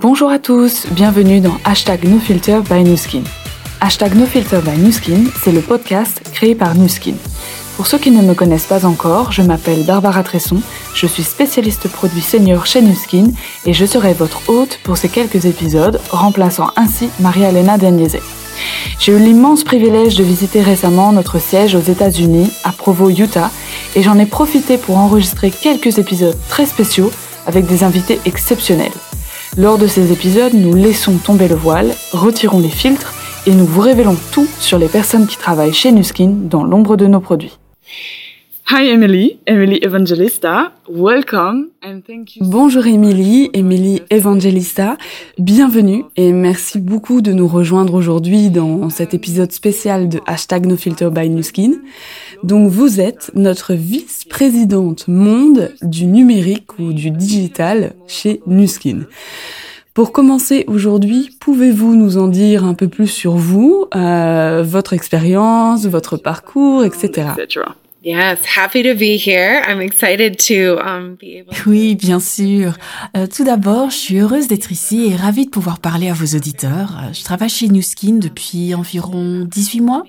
Bonjour à tous, bienvenue dans Hashtag NoFilter by Newskin. Hashtag NoFilter by Newskin, c'est le podcast créé par Newskin. Pour ceux qui ne me connaissent pas encore, je m'appelle Barbara Tresson, je suis spécialiste produit senior chez Newskin et je serai votre hôte pour ces quelques épisodes, remplaçant ainsi Maria-Elena Deniese. J'ai eu l'immense privilège de visiter récemment notre siège aux États-Unis, à Provo, Utah, et j'en ai profité pour enregistrer quelques épisodes très spéciaux avec des invités exceptionnels. Lors de ces épisodes, nous laissons tomber le voile, retirons les filtres et nous vous révélons tout sur les personnes qui travaillent chez Nuskin dans l'ombre de nos produits. Hi Emily, Emily Evangelista, welcome and thank you. Bonjour Emily, Emily Evangelista, bienvenue et merci beaucoup de nous rejoindre aujourd'hui dans cet épisode spécial de Hashtag NoFilter by Nuskin. Donc vous êtes notre vice-présidente monde du numérique ou du digital chez Nuskin. Pour commencer aujourd'hui, pouvez-vous nous en dire un peu plus sur vous, euh, votre expérience, votre parcours, etc. Yes, happy to be here. I'm excited to um, be able Oui, bien sûr. Euh, tout d'abord, je suis heureuse d'être ici et ravie de pouvoir parler à vos auditeurs. Euh, je travaille chez Newskin depuis environ 18 mois.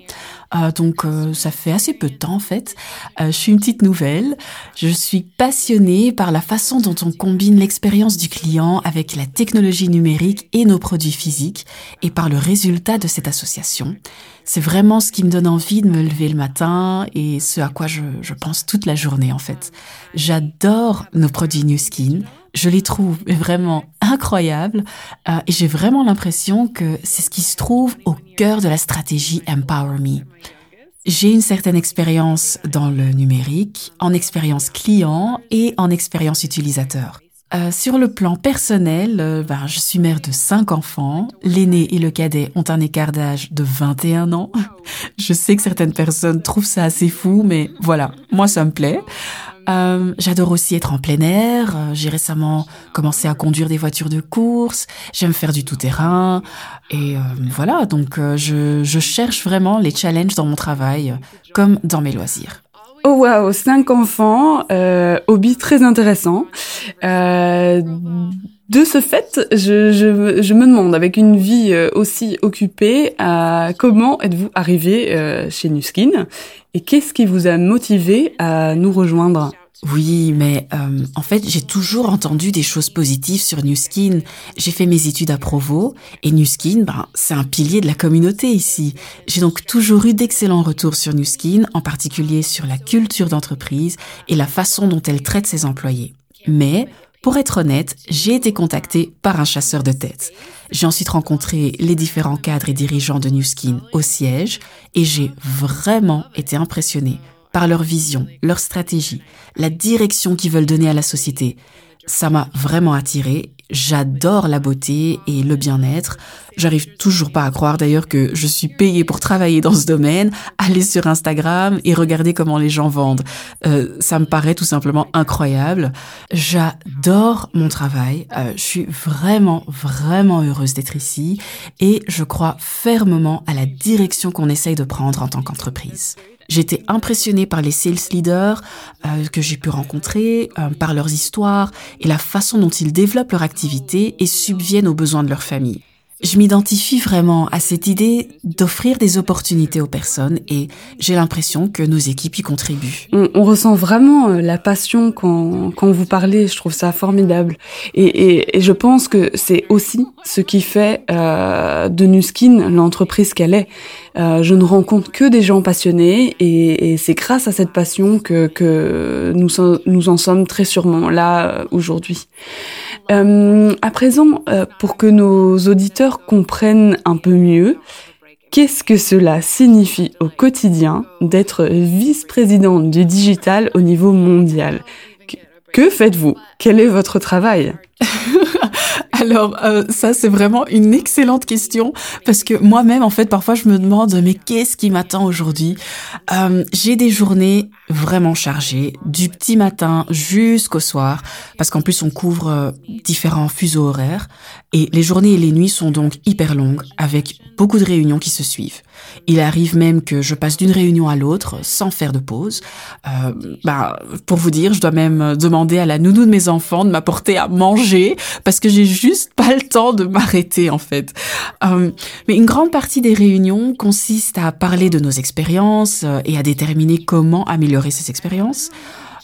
Euh, donc euh, ça fait assez peu de temps en fait. Euh, je suis une petite nouvelle. Je suis passionnée par la façon dont on combine l'expérience du client avec la technologie numérique et nos produits physiques et par le résultat de cette association. C'est vraiment ce qui me donne envie de me lever le matin et ce à quoi je, je pense toute la journée en fait. J'adore nos produits New Skin. Je les trouve vraiment incroyables euh, et j'ai vraiment l'impression que c'est ce qui se trouve au cœur de la stratégie Empower Me. J'ai une certaine expérience dans le numérique, en expérience client et en expérience utilisateur. Euh, sur le plan personnel, euh, ben, je suis mère de cinq enfants. L'aîné et le cadet ont un écart d'âge de 21 ans. je sais que certaines personnes trouvent ça assez fou, mais voilà, moi ça me plaît. Euh, j'adore aussi être en plein air. Euh, j'ai récemment commencé à conduire des voitures de course. J'aime faire du tout-terrain. Et euh, voilà, donc je, je, cherche vraiment les challenges dans mon travail, comme dans mes loisirs. Oh wow, cinq enfants, hobby très intéressant. De ce fait, je, me demande, avec une vie aussi occupée, comment êtes-vous arrivé chez Nuskin et qu'est-ce qui vous a motivé à nous rejoindre? Oui, mais euh, en fait, j'ai toujours entendu des choses positives sur New Skin. J'ai fait mes études à Provo et New Skin, ben, c'est un pilier de la communauté ici. J'ai donc toujours eu d'excellents retours sur New Skin, en particulier sur la culture d'entreprise et la façon dont elle traite ses employés. Mais pour être honnête, j'ai été contactée par un chasseur de tête. J'ai ensuite rencontré les différents cadres et dirigeants de New Skin au siège et j'ai vraiment été impressionnée par leur vision, leur stratégie, la direction qu'ils veulent donner à la société. Ça m'a vraiment attiré. J'adore la beauté et le bien-être. J'arrive toujours pas à croire d'ailleurs que je suis payée pour travailler dans ce domaine, aller sur Instagram et regarder comment les gens vendent. Euh, ça me paraît tout simplement incroyable. J'adore mon travail. Euh, je suis vraiment, vraiment heureuse d'être ici et je crois fermement à la direction qu'on essaye de prendre en tant qu'entreprise. J'étais impressionnée par les sales leaders euh, que j'ai pu rencontrer, euh, par leurs histoires et la façon dont ils développent leur activité et subviennent aux besoins de leur famille. Je m'identifie vraiment à cette idée d'offrir des opportunités aux personnes et j'ai l'impression que nos équipes y contribuent. On, ressent vraiment euh, la passion quand, quand vous parlez, je trouve ça formidable. Et, et, et je pense que c'est aussi ce qui fait euh, de Nuskin l'entreprise qu'elle est. Euh, je ne rencontre que des gens passionnés et, c'est grâce à cette passion que, nous en sommes très sûrement là euh, aujourd'hui. Euh, à présent, euh, pour que nos auditeurs comprennent un peu mieux, qu'est-ce que cela signifie au quotidien d'être vice-présidente du digital au niveau mondial? Que faites-vous? Quel est votre travail? Alors euh, ça c'est vraiment une excellente question parce que moi-même en fait parfois je me demande mais qu'est-ce qui m'attend aujourd'hui? Euh, J'ai des journées vraiment chargées du petit matin jusqu'au soir parce qu'en plus on couvre euh, différents fuseaux horaires et les journées et les nuits sont donc hyper longues avec beaucoup de réunions qui se suivent. Il arrive même que je passe d'une réunion à l'autre sans faire de pause. Euh, bah, pour vous dire, je dois même demander à la nounou de mes enfants de m'apporter à manger parce que j'ai juste pas le temps de m'arrêter en fait. Euh, mais une grande partie des réunions consiste à parler de nos expériences euh, et à déterminer comment améliorer ces expériences.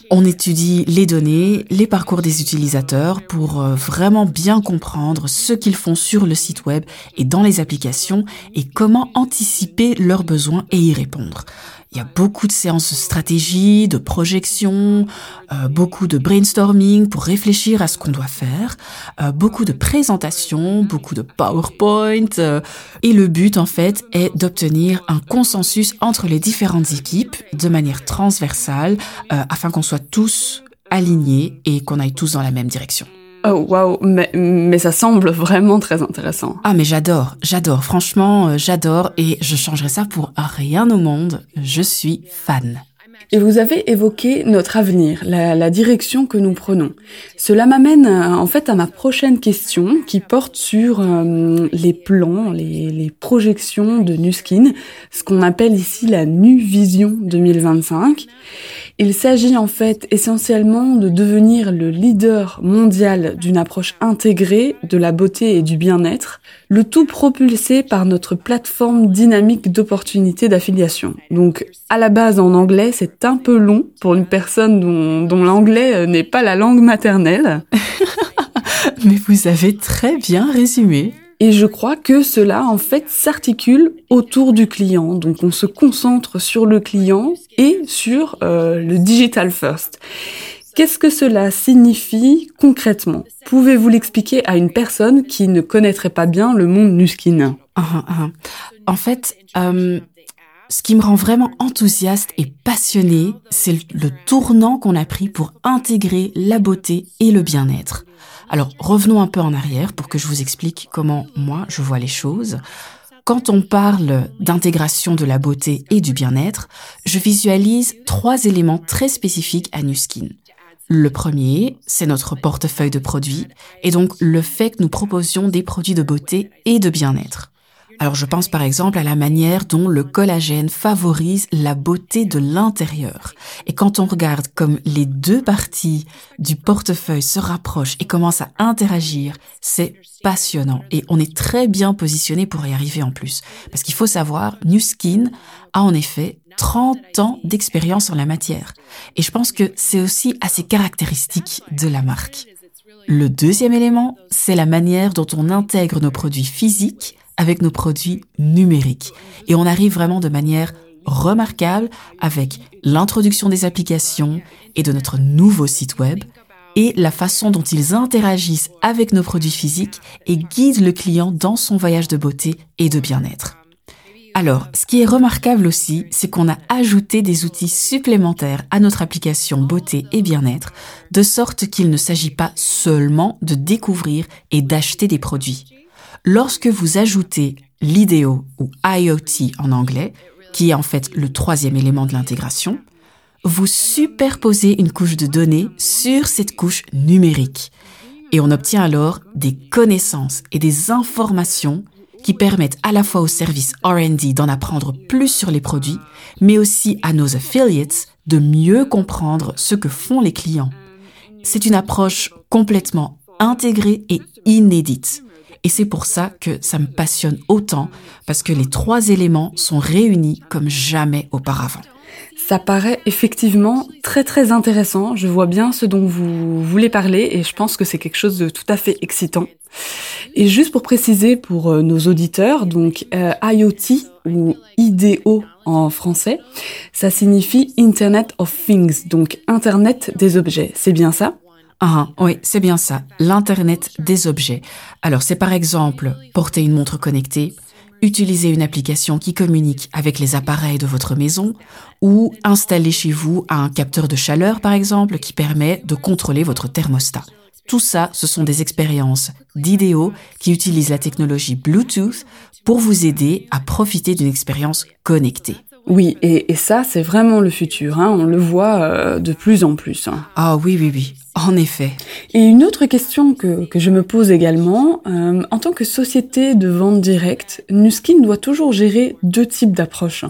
On étudie les données, les parcours des utilisateurs pour euh, vraiment bien comprendre ce qu'ils font sur le site web et dans les applications et comment anticiper leurs besoins et y répondre. Il y a beaucoup de séances de stratégie, de projection, euh, beaucoup de brainstorming pour réfléchir à ce qu'on doit faire, euh, beaucoup de présentations, beaucoup de PowerPoint. Euh, et le but, en fait, est d'obtenir un consensus entre les différentes équipes de manière transversale afin qu'on soit tous alignés et qu'on aille tous dans la même direction. Oh waouh, mais, mais ça semble vraiment très intéressant. Ah mais j'adore, j'adore, franchement euh, j'adore et je changerais ça pour rien au monde. Je suis fan. Et vous avez évoqué notre avenir, la, direction que nous prenons. Cela m'amène euh, en fait à ma prochaine question qui porte sur euh, les plans, les, les, projections de Nuskin, ce qu'on appelle ici la Nu Vision 2025. Il s'agit en fait essentiellement de devenir le leader mondial d'une approche intégrée de la beauté et du bien-être, le tout propulsé par notre plateforme dynamique d'opportunités d'affiliation. Donc à la base en anglais c'est un peu long pour une personne dont, dont l'anglais euh, n'est pas la langue maternelle. Mais vous avez très bien résumé. Et je crois que cela, en fait, s'articule autour du client. Donc, on se concentre sur le client et sur euh, le digital first. Qu'est-ce que cela signifie concrètement? Pouvez-vous l'expliquer à une personne qui ne connaîtrait pas bien le monde Nuskin? Ah, ah, ah. En fait, euh, ce qui me rend vraiment enthousiaste et passionné, c'est le tournant qu'on a pris pour intégrer la beauté et le bien-être. Alors revenons un peu en arrière pour que je vous explique comment moi je vois les choses. Quand on parle d'intégration de la beauté et du bien-être, je visualise trois éléments très spécifiques à Nuskin. Le premier, c'est notre portefeuille de produits et donc le fait que nous proposions des produits de beauté et de bien-être. Alors je pense par exemple à la manière dont le collagène favorise la beauté de l'intérieur. Et quand on regarde comme les deux parties du portefeuille se rapprochent et commencent à interagir, c'est passionnant. Et on est très bien positionné pour y arriver en plus. Parce qu'il faut savoir, New Skin a en effet 30 ans d'expérience en la matière. Et je pense que c'est aussi assez caractéristique de la marque. Le deuxième élément, c'est la manière dont on intègre nos produits physiques avec nos produits numériques. Et on arrive vraiment de manière remarquable avec l'introduction des applications et de notre nouveau site web et la façon dont ils interagissent avec nos produits physiques et guident le client dans son voyage de beauté et de bien-être. Alors, ce qui est remarquable aussi, c'est qu'on a ajouté des outils supplémentaires à notre application beauté et bien-être, de sorte qu'il ne s'agit pas seulement de découvrir et d'acheter des produits. Lorsque vous ajoutez l'IDEO ou IoT en anglais, qui est en fait le troisième élément de l'intégration, vous superposez une couche de données sur cette couche numérique. Et on obtient alors des connaissances et des informations qui permettent à la fois au service RD d'en apprendre plus sur les produits, mais aussi à nos affiliates de mieux comprendre ce que font les clients. C'est une approche complètement intégrée et inédite. Et c'est pour ça que ça me passionne autant, parce que les trois éléments sont réunis comme jamais auparavant. Ça paraît effectivement très très intéressant. Je vois bien ce dont vous voulez parler et je pense que c'est quelque chose de tout à fait excitant. Et juste pour préciser pour euh, nos auditeurs, donc euh, IoT ou IDO en français, ça signifie Internet of Things, donc Internet des objets. C'est bien ça? Ah, oui, c'est bien ça, l'Internet des objets. Alors c'est par exemple porter une montre connectée, utiliser une application qui communique avec les appareils de votre maison ou installer chez vous un capteur de chaleur par exemple qui permet de contrôler votre thermostat. Tout ça, ce sont des expériences d'idéaux qui utilisent la technologie Bluetooth pour vous aider à profiter d'une expérience connectée. Oui, et, ça, c'est vraiment le futur. Hein. On le voit euh, de plus en plus. Hein. Ah oui, oui, oui. En effet. Et une autre question que, que je me pose également, euh, en tant que société de vente directe, Nuskin doit toujours gérer deux types d'approches.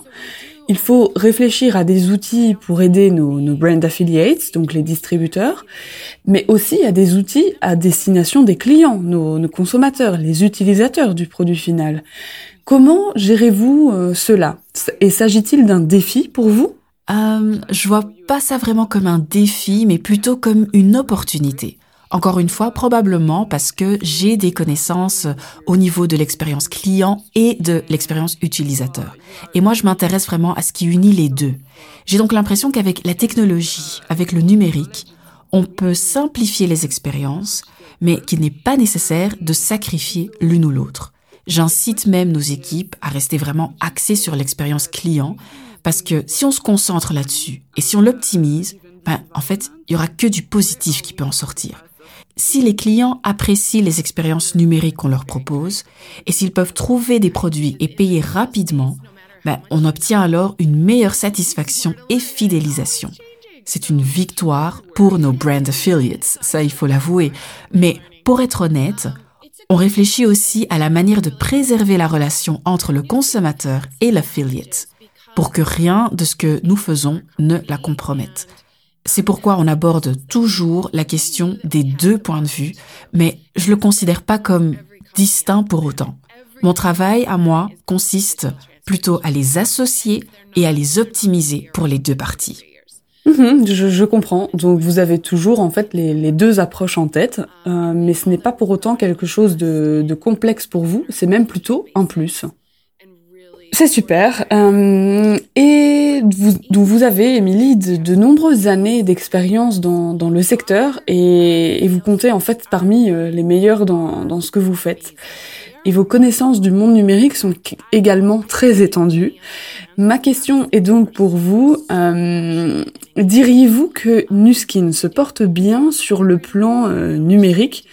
il faut réfléchir à des outils pour aider nos, nos brand affiliates, donc les distributeurs, mais aussi à des outils à destination des clients, nos, nos consommateurs, les utilisateurs du produit final. Comment gérez-vous euh, cela? Et s'agit-il d'un défi pour vous? Euh, Je vois pas ça vraiment comme un défi, mais plutôt comme une opportunité. Encore une fois, probablement parce que j'ai des connaissances au niveau de l'expérience client et de l'expérience utilisateur. Et moi, je m'intéresse vraiment à ce qui unit les deux. J'ai donc l'impression qu'avec la technologie, avec le numérique, on peut simplifier les expériences, mais qu'il n'est pas nécessaire de sacrifier l'une ou l'autre. J'incite même nos équipes à rester vraiment axées sur l'expérience client, parce que si on se concentre là-dessus et si on l'optimise, ben, en fait, il y aura que du positif qui peut en sortir. Si les clients apprécient les expériences numériques qu'on leur propose et s'ils peuvent trouver des produits et payer rapidement, ben, on obtient alors une meilleure satisfaction et fidélisation. C'est une victoire pour nos brand affiliates, ça il faut l'avouer. Mais pour être honnête, on réfléchit aussi à la manière de préserver la relation entre le consommateur et l'affiliate pour que rien de ce que nous faisons ne la compromette. C'est pourquoi on aborde toujours la question des deux points de vue, mais je le considère pas comme distinct pour autant. Mon travail à moi consiste plutôt à les associer et à les optimiser pour les deux parties. Mhm, je, comprends. Donc vous avez toujours en fait les, deux approches en tête, euh, mais ce n'est pas pour autant quelque chose de, de complexe pour vous. C'est même plutôt un plus. C'est super. Euh, et vous, avez, Émilie, de, nombreuses années d'expérience dans, dans, le secteur et, vous comptez en fait parmi euh, les meilleurs dans, dans ce que vous faites. Et vos connaissances du monde numérique sont également très étendues. Ma question est donc pour vous, euh, diriez-vous que Nuskin se porte bien sur le plan numérique?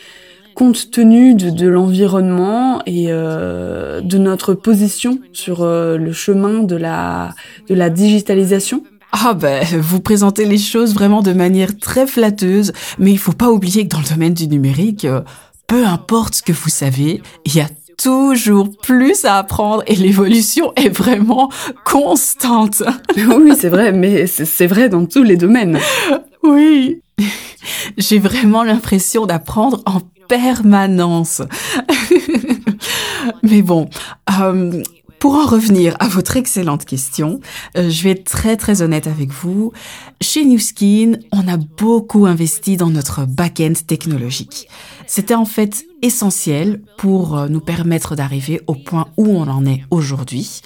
Compte tenu de, l'environnement et euh, de notre position sur euh, le chemin de la, de la digitalisation ah ben, vous présentez les choses vraiment de manière très flatteuse, mais il faut pas oublier que dans le domaine du numérique, euh, peu importe ce que vous savez, il y a toujours plus à apprendre et l'évolution est vraiment constante. oui, c'est vrai, mais c'est vrai dans tous les domaines. Oui. J'ai vraiment l'impression d'apprendre en permanence. Mais bon, euh, pour en revenir à votre excellente question, euh, je vais être très très honnête avec vous. Chez Newskin, on a beaucoup investi dans notre back-end technologique. C'était en fait essentiel pour euh, nous permettre d'arriver au point où on en est aujourd'hui.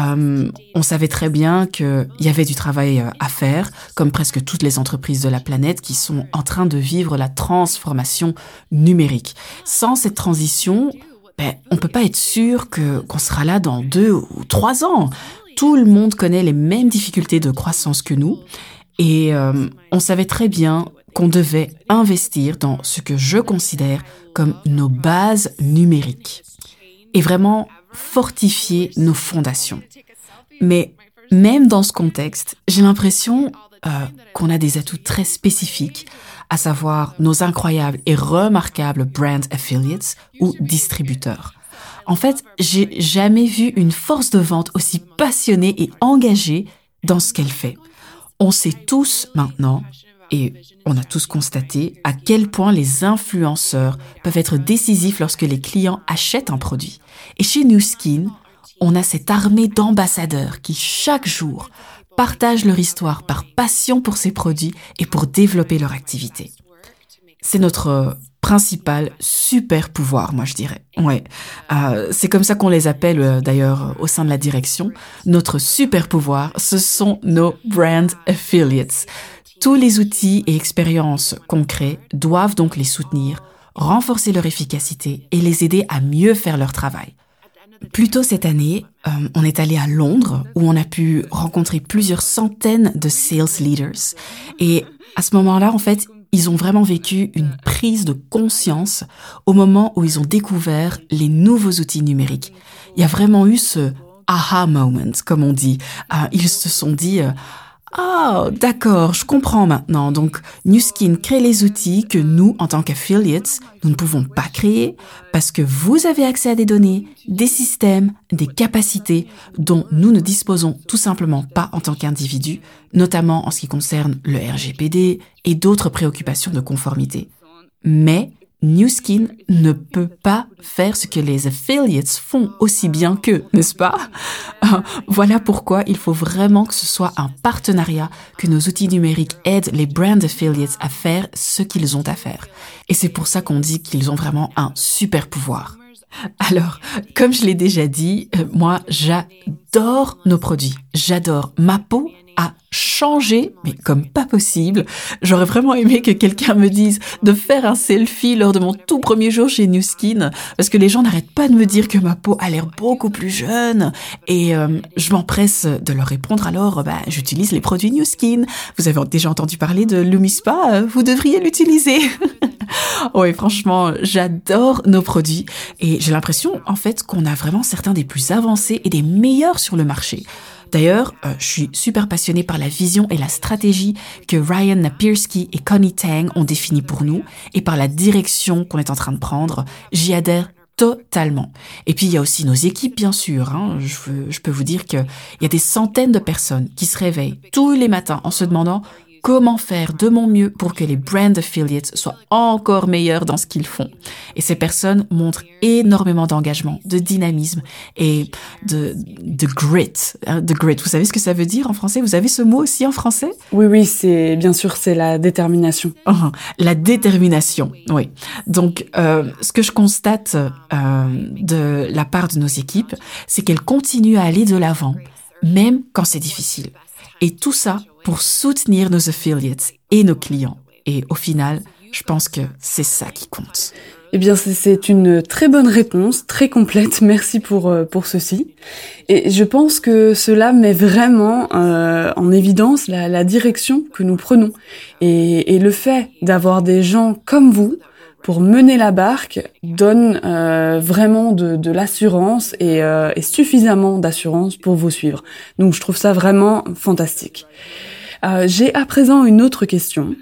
Euh, on savait très bien qu'il y avait du travail euh, à faire, comme presque toutes les entreprises de la planète qui sont en train de vivre la transformation numérique. Sans cette transition, ben, on peut pas être sûr que qu'on sera là dans deux ou trois ans. Tout le monde connaît les mêmes difficultés de croissance que nous, et euh, on savait très bien qu'on devait investir dans ce que je considère comme nos bases numériques. Et vraiment fortifier nos fondations. Mais même dans ce contexte, j'ai l'impression euh, qu'on a des atouts très spécifiques, à savoir nos incroyables et remarquables brand affiliates ou distributeurs. En fait, j'ai jamais vu une force de vente aussi passionnée et engagée dans ce qu'elle fait. On sait tous maintenant et on a tous constaté à quel point les influenceurs peuvent être décisifs lorsque les clients achètent un produit. Et chez New Skin, on a cette armée d'ambassadeurs qui chaque jour partagent leur histoire par passion pour ces produits et pour développer leur activité. C'est notre principal super pouvoir, moi je dirais. Ouais, euh, c'est comme ça qu'on les appelle euh, d'ailleurs au sein de la direction. Notre super pouvoir, ce sont nos brand affiliates. Tous les outils et expériences concrets doivent donc les soutenir, renforcer leur efficacité et les aider à mieux faire leur travail. Plus tôt cette année, euh, on est allé à Londres où on a pu rencontrer plusieurs centaines de sales leaders. Et à ce moment-là, en fait, ils ont vraiment vécu une prise de conscience au moment où ils ont découvert les nouveaux outils numériques. Il y a vraiment eu ce aha moment, comme on dit. Euh, ils se sont dit, euh, Oh, d'accord, je comprends maintenant. Donc, Newskin crée les outils que nous, en tant qu'affiliates, nous ne pouvons pas créer parce que vous avez accès à des données, des systèmes, des capacités dont nous ne disposons tout simplement pas en tant qu'individus, notamment en ce qui concerne le RGPD et d'autres préoccupations de conformité. Mais Newskin ne peut pas faire ce que les affiliates font aussi bien qu'eux, n'est-ce pas? Voilà pourquoi il faut vraiment que ce soit un partenariat, que nos outils numériques aident les brand affiliates à faire ce qu'ils ont à faire. Et c'est pour ça qu'on dit qu'ils ont vraiment un super pouvoir. Alors, comme je l'ai déjà dit, euh, moi j'adore nos produits. J'adore ma peau a changé, mais comme pas possible. J'aurais vraiment aimé que quelqu'un me dise de faire un selfie lors de mon tout premier jour chez New Skin, parce que les gens n'arrêtent pas de me dire que ma peau a l'air beaucoup plus jeune, et euh, je m'empresse de leur répondre alors, bah, j'utilise les produits New Skin. Vous avez déjà entendu parler de Lumispa, euh, vous devriez l'utiliser. oui, franchement, j'adore nos produits, et j'ai l'impression, en fait, qu'on a vraiment certains des plus avancés et des meilleurs sur le marché. D'ailleurs, euh, je suis super passionnée par la vision et la stratégie que Ryan Napierski et Connie Tang ont définie pour nous et par la direction qu'on est en train de prendre. J'y adhère totalement. Et puis il y a aussi nos équipes, bien sûr. Hein. Je, je peux vous dire qu'il y a des centaines de personnes qui se réveillent tous les matins en se demandant comment faire de mon mieux pour que les brand affiliates soient encore meilleurs dans ce qu'ils font. Et ces personnes montrent énormément d'engagement, de dynamisme et de, de grit. Hein, de grit. Vous savez ce que ça veut dire en français? Vous avez ce mot aussi en français? Oui, oui, c'est bien sûr, c'est la détermination. Oh, la détermination, oui. Donc, euh, ce que je constate euh, de la part de nos équipes, c'est qu'elles continuent à aller de l'avant, même quand c'est difficile. Et tout ça pour soutenir nos affiliates et nos clients. Et au final, je pense que c'est ça qui compte. Eh bien, c'est une très bonne réponse, très complète. Merci pour euh, pour ceci. Et je pense que cela met vraiment euh, en évidence la, la, direction que nous prenons et, et le fait d'avoir des gens comme vous pour mener la barque donne euh, vraiment de, de l'assurance et, euh, et, suffisamment d'assurance pour vous suivre. Donc je trouve ça vraiment fantastique. Euh, J'ai à présent une autre question.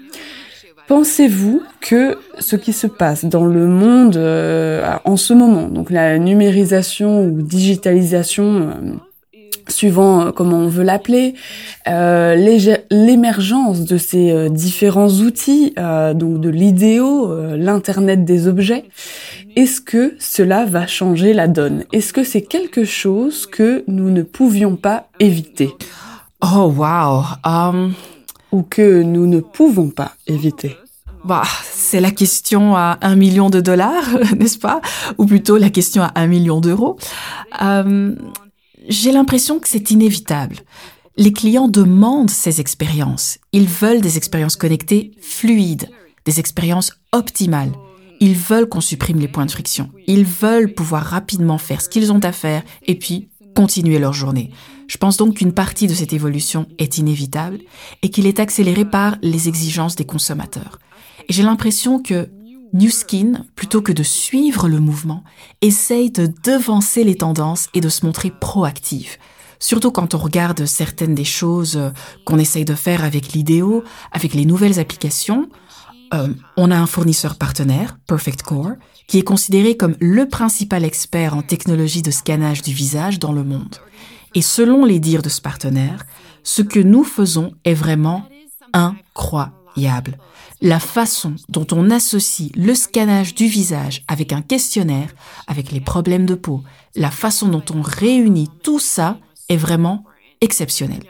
Pensez-vous que ce qui se passe dans le monde euh, en ce moment, donc la numérisation ou digitalisation euh, suivant euh, comment on veut l'appeler, euh, l'émergence de ces euh, différents outils, euh, donc de l'idéo, euh, l'internet des objets, est-ce que cela va changer la donne? Est-ce que c'est quelque chose que nous ne pouvions pas éviter? Oh wow um... Ou que nous ne pouvons pas éviter? bah, c'est la question à un million de dollars, n'est-ce pas? Ou plutôt la question à un million d'euros. Euh, j'ai l'impression que c'est inévitable. Les clients demandent ces expériences. Ils veulent des expériences connectées fluides, des expériences optimales. Ils veulent qu'on supprime les points de friction. Ils veulent pouvoir rapidement faire ce qu'ils ont à faire et puis continuer leur journée. Je pense donc qu'une partie de cette évolution est inévitable et qu'il est accéléré par les exigences des consommateurs. Et j'ai l'impression que New Skin, plutôt que de suivre le mouvement, essaye de devancer les tendances et de se montrer proactive. Surtout quand on regarde certaines des choses qu'on essaye de faire avec l'idéo, avec les nouvelles applications. Euh, on a un fournisseur partenaire, Perfect Core, qui est considéré comme le principal expert en technologie de scannage du visage dans le monde. Et selon les dires de ce partenaire, ce que nous faisons est vraiment incroyable la façon dont on associe le scannage du visage avec un questionnaire, avec les problèmes de peau, la façon dont on réunit tout ça est vraiment exceptionnelle.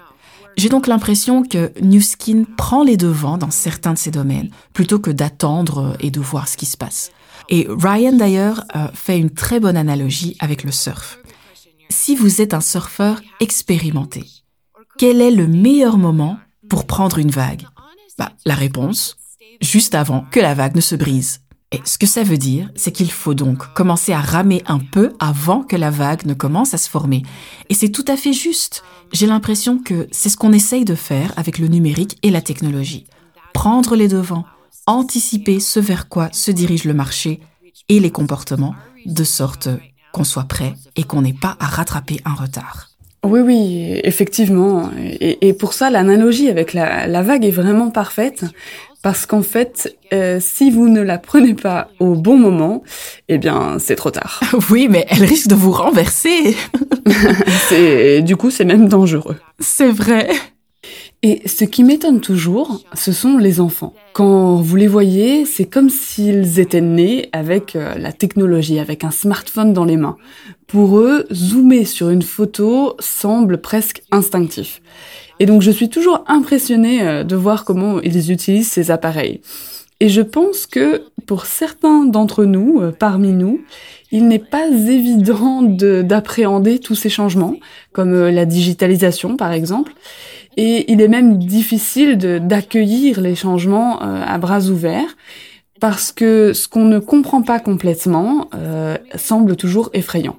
J'ai donc l'impression que New Skin prend les devants dans certains de ces domaines, plutôt que d'attendre et de voir ce qui se passe. Et Ryan d'ailleurs euh, fait une très bonne analogie avec le surf. Si vous êtes un surfeur expérimenté, quel est le meilleur moment pour prendre une vague? Bah, La réponse, juste avant que la vague ne se brise. Et ce que ça veut dire, c'est qu'il faut donc commencer à ramer un peu avant que la vague ne commence à se former. Et c'est tout à fait juste. J'ai l'impression que c'est ce qu'on essaye de faire avec le numérique et la technologie. Prendre les devants, anticiper ce vers quoi se dirige le marché et les comportements, de sorte qu'on soit prêt et qu'on n'ait pas à rattraper un retard. Oui, oui, effectivement. Et, pour ça, l'analogie avec la, vague est vraiment parfaite. Parce qu'en fait, euh, si vous ne la prenez pas au bon moment, eh bien, c'est trop tard. Oui, mais elle risque de vous renverser. du coup, c'est même dangereux. C'est vrai. Et ce qui m'étonne toujours, ce sont les enfants. Quand vous les voyez, c'est comme s'ils étaient nés avec euh, la technologie, avec un smartphone dans les mains. Pour eux, zoomer sur une photo semble presque instinctif. Et donc je suis toujours impressionnée euh, de voir comment ils utilisent ces appareils. Et je pense que pour certains d'entre nous, euh, parmi nous, il n'est pas évident d'appréhender tous ces changements, comme la digitalisation par exemple. Et il est même difficile d'accueillir les changements euh, à bras ouverts parce que ce qu'on ne comprend pas complètement euh, semble toujours effrayant.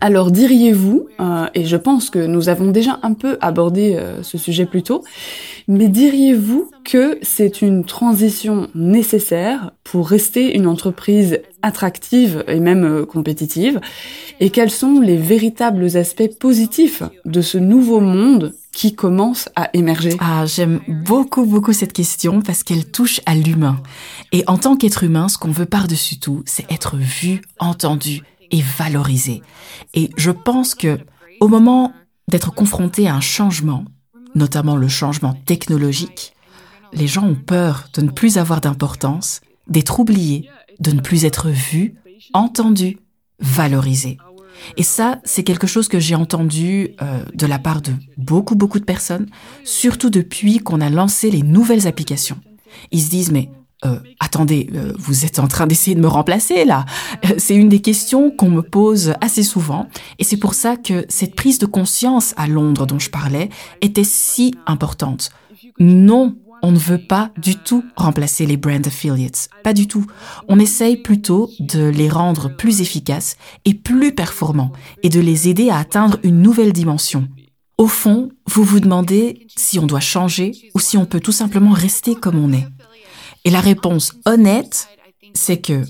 Alors diriez-vous, euh, et je pense que nous avons déjà un peu abordé ce sujet plus tôt, mais diriez-vous que c'est une transition nécessaire pour rester une entreprise attractive et même compétitive? Et quels sont les véritables aspects positifs de ce nouveau monde qui commence à émerger? Ah, j'aime beaucoup, beaucoup cette question parce qu'elle touche à l'humain. Et en tant qu'être humain, ce qu'on veut par-dessus tout, c'est être vu, entendu et valorisé. Et je pense que au moment d'être confronté à un changement, notamment le changement technologique, les gens ont peur de ne plus avoir d'importance, d'être oubliés, de ne plus être vus, entendus, valorisés. Et ça, c'est quelque chose que j'ai entendu euh, de la part de beaucoup, beaucoup de personnes, surtout depuis qu'on a lancé les nouvelles applications. Ils se disent, mais euh, attendez, euh, vous êtes en train d'essayer de me remplacer là C'est une des questions qu'on me pose assez souvent, et c'est pour ça que cette prise de conscience à Londres dont je parlais était si importante. Non, on ne veut pas du tout remplacer les brand affiliates. Pas du tout. On essaye plutôt de les rendre plus efficaces et plus performants et de les aider à atteindre une nouvelle dimension. Au fond, vous vous demandez si on doit changer ou si on peut tout simplement rester comme on est. Et la réponse honnête, c'est que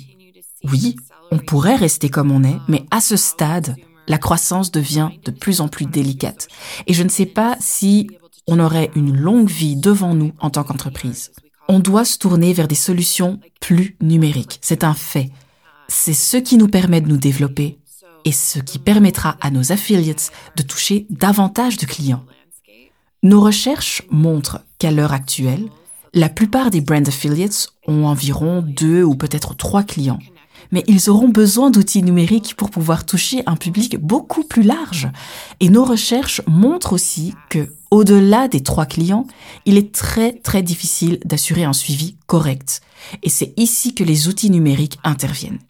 oui, on pourrait rester comme on est, mais à ce stade, la croissance devient de plus en plus délicate. Et je ne sais pas si on aurait une longue vie devant nous en tant qu'entreprise. On doit se tourner vers des solutions plus numériques. C'est un fait. C'est ce qui nous permet de nous développer et ce qui permettra à nos affiliates de toucher davantage de clients. Nos recherches montrent qu'à l'heure actuelle, la plupart des brand affiliates ont environ deux ou peut-être trois clients. Mais ils auront besoin d'outils numériques pour pouvoir toucher un public beaucoup plus large. Et nos recherches montrent aussi que au-delà des trois clients, il est très très difficile d'assurer un suivi correct. Et c'est ici que les outils numériques interviennent.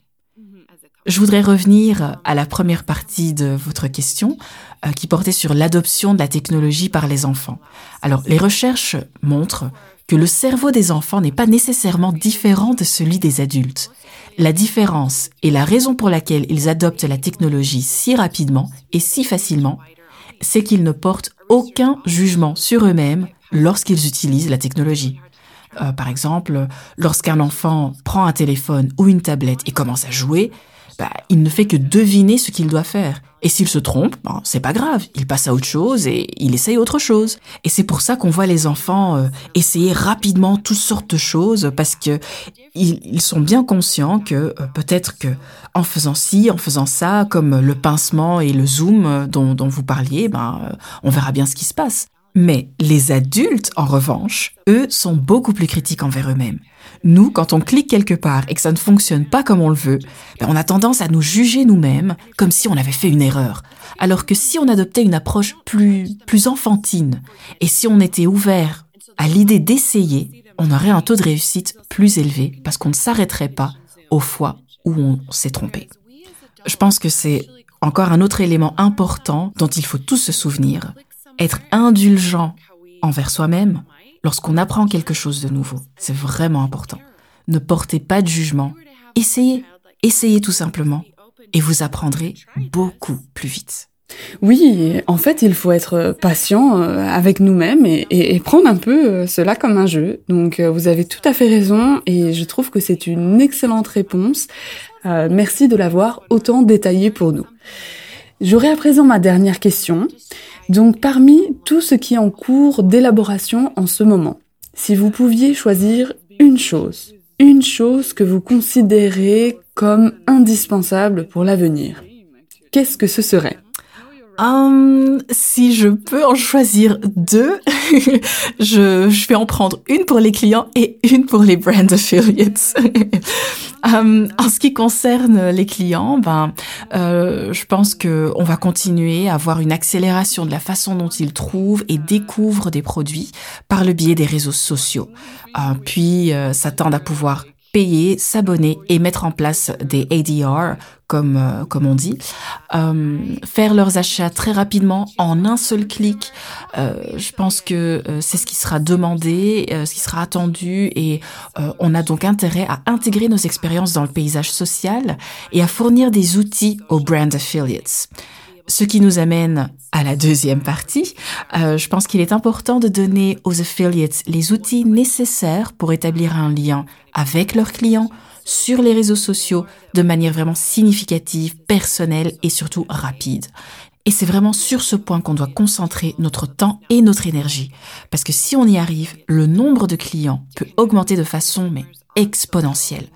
Je voudrais revenir à la première partie de votre question euh, qui portait sur l'adoption de la technologie par les enfants. Alors, les recherches montrent que le cerveau des enfants n'est pas nécessairement différent de celui des adultes. La différence et la raison pour laquelle ils adoptent la technologie si rapidement et si facilement c'est qu'ils ne portent aucun jugement sur eux-mêmes lorsqu'ils utilisent la technologie. Euh, par exemple, lorsqu'un enfant prend un téléphone ou une tablette et commence à jouer, bah, il ne fait que deviner ce qu'il doit faire. Et s'il se trompe, ben, c'est pas grave, il passe à autre chose et il essaye autre chose. Et c'est pour ça qu'on voit les enfants euh, essayer rapidement toutes sortes de choses parce que ils, sont bien conscients que euh, peut-être que en faisant ci, en faisant ça, comme le pincement et le zoom euh, dont, dont vous parliez, ben on verra bien ce qui se passe. Mais les adultes, en revanche, eux, sont beaucoup plus critiques envers eux-mêmes. Nous, quand on clique quelque part et que ça ne fonctionne pas comme on le veut, ben, on a tendance à nous juger nous-mêmes comme si on avait fait une erreur. Alors que si on adoptait une approche plus, plus enfantine et si on était ouvert à l'idée d'essayer, on aurait un taux de réussite plus élevé parce qu'on ne s'arrêterait pas aux fois où on s'est trompé. Je pense que c'est encore un autre élément important dont il faut tous se souvenir être indulgent envers soi-même lorsqu'on apprend quelque chose de nouveau. C'est vraiment important. Ne portez pas de jugement. Essayez. Essayez tout simplement. Et vous apprendrez beaucoup plus vite. Oui, en fait, il faut être patient euh, avec nous-mêmes et, prendre un peu euh, cela comme un jeu. Donc, euh, vous avez tout à fait raison et je trouve que c'est une excellente réponse. merci de l'avoir autant détaillé pour nous. J'aurai à présent ma dernière question. Donc parmi tout ce qui est en cours d'élaboration en ce moment, si vous pouviez choisir une chose, une chose que vous considérez comme indispensable pour l'avenir, qu'est-ce que ce serait? Um, si je peux en choisir deux, je, je vais en prendre une pour les clients et une pour les brand affiliates. um, en ce qui concerne les clients, ben, euh, je pense que on va continuer à avoir une accélération de la façon dont ils trouvent et découvrent des produits par le biais des réseaux sociaux. Uh, puis euh, s'attendent à pouvoir payer, s'abonner et mettre en place des ADR, comme, euh, comme on dit, euh, faire leurs achats très rapidement en un seul clic. Euh, je pense que euh, c'est ce qui sera demandé, ce qui sera attendu et on a donc intérêt à intégrer nos expériences dans le paysage social et à fournir des outils aux brand affiliates. Ce qui nous amène à la deuxième partie. Euh, je pense qu'il est important de donner aux affiliates les outils nécessaires pour établir un lien avec leurs clients sur les réseaux sociaux de manière vraiment significative, personnelle et surtout rapide. Et c'est vraiment sur ce point qu'on doit concentrer notre temps et notre énergie. Parce que si on y arrive, le nombre de clients peut augmenter de façon mais exponentielle.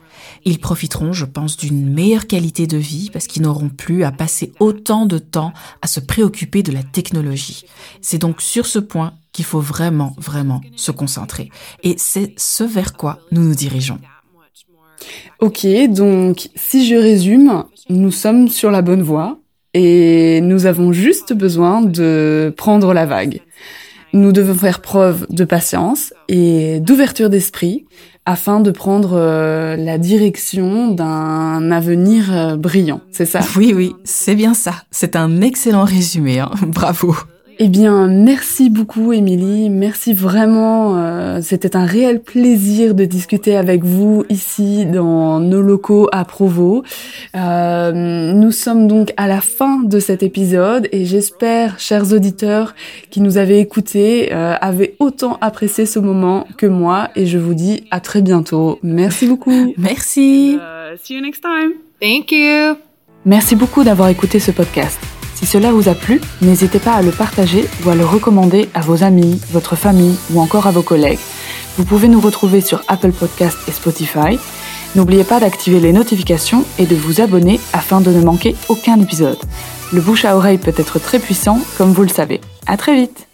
Ils profiteront, je pense, d'une meilleure qualité de vie parce qu'ils n'auront plus à passer autant de temps à se préoccuper de la technologie. C'est donc sur ce point qu'il faut vraiment, vraiment se concentrer. Et c'est ce vers quoi nous nous dirigeons. Ok, donc si je résume, nous sommes sur la bonne voie et nous avons juste besoin de prendre la vague. Nous devons faire preuve de patience et d'ouverture d'esprit afin de prendre euh, la direction d'un avenir euh, brillant. C'est ça? Oui, oui, c'est bien ça. C'est un excellent résumé. Hein. Bravo. Eh bien, merci beaucoup, Émilie. Merci vraiment. Euh, C'était un réel plaisir de discuter avec vous ici dans nos locaux à Provo. Euh, nous sommes donc à la fin de cet épisode et j'espère, chers auditeurs qui nous avaient écoutés, euh, avaient autant apprécié ce moment que moi. Et je vous dis à très bientôt. Merci beaucoup. Merci. Uh, see you next time. Thank you. Merci beaucoup d'avoir écouté ce podcast. Si cela vous a plu, n'hésitez pas à le partager ou à le recommander à vos amis, votre famille ou encore à vos collègues. Vous pouvez nous retrouver sur Apple Podcast et Spotify. N'oubliez pas d'activer les notifications et de vous abonner afin de ne manquer aucun épisode. Le bouche à oreille peut être très puissant, comme vous le savez. À très vite!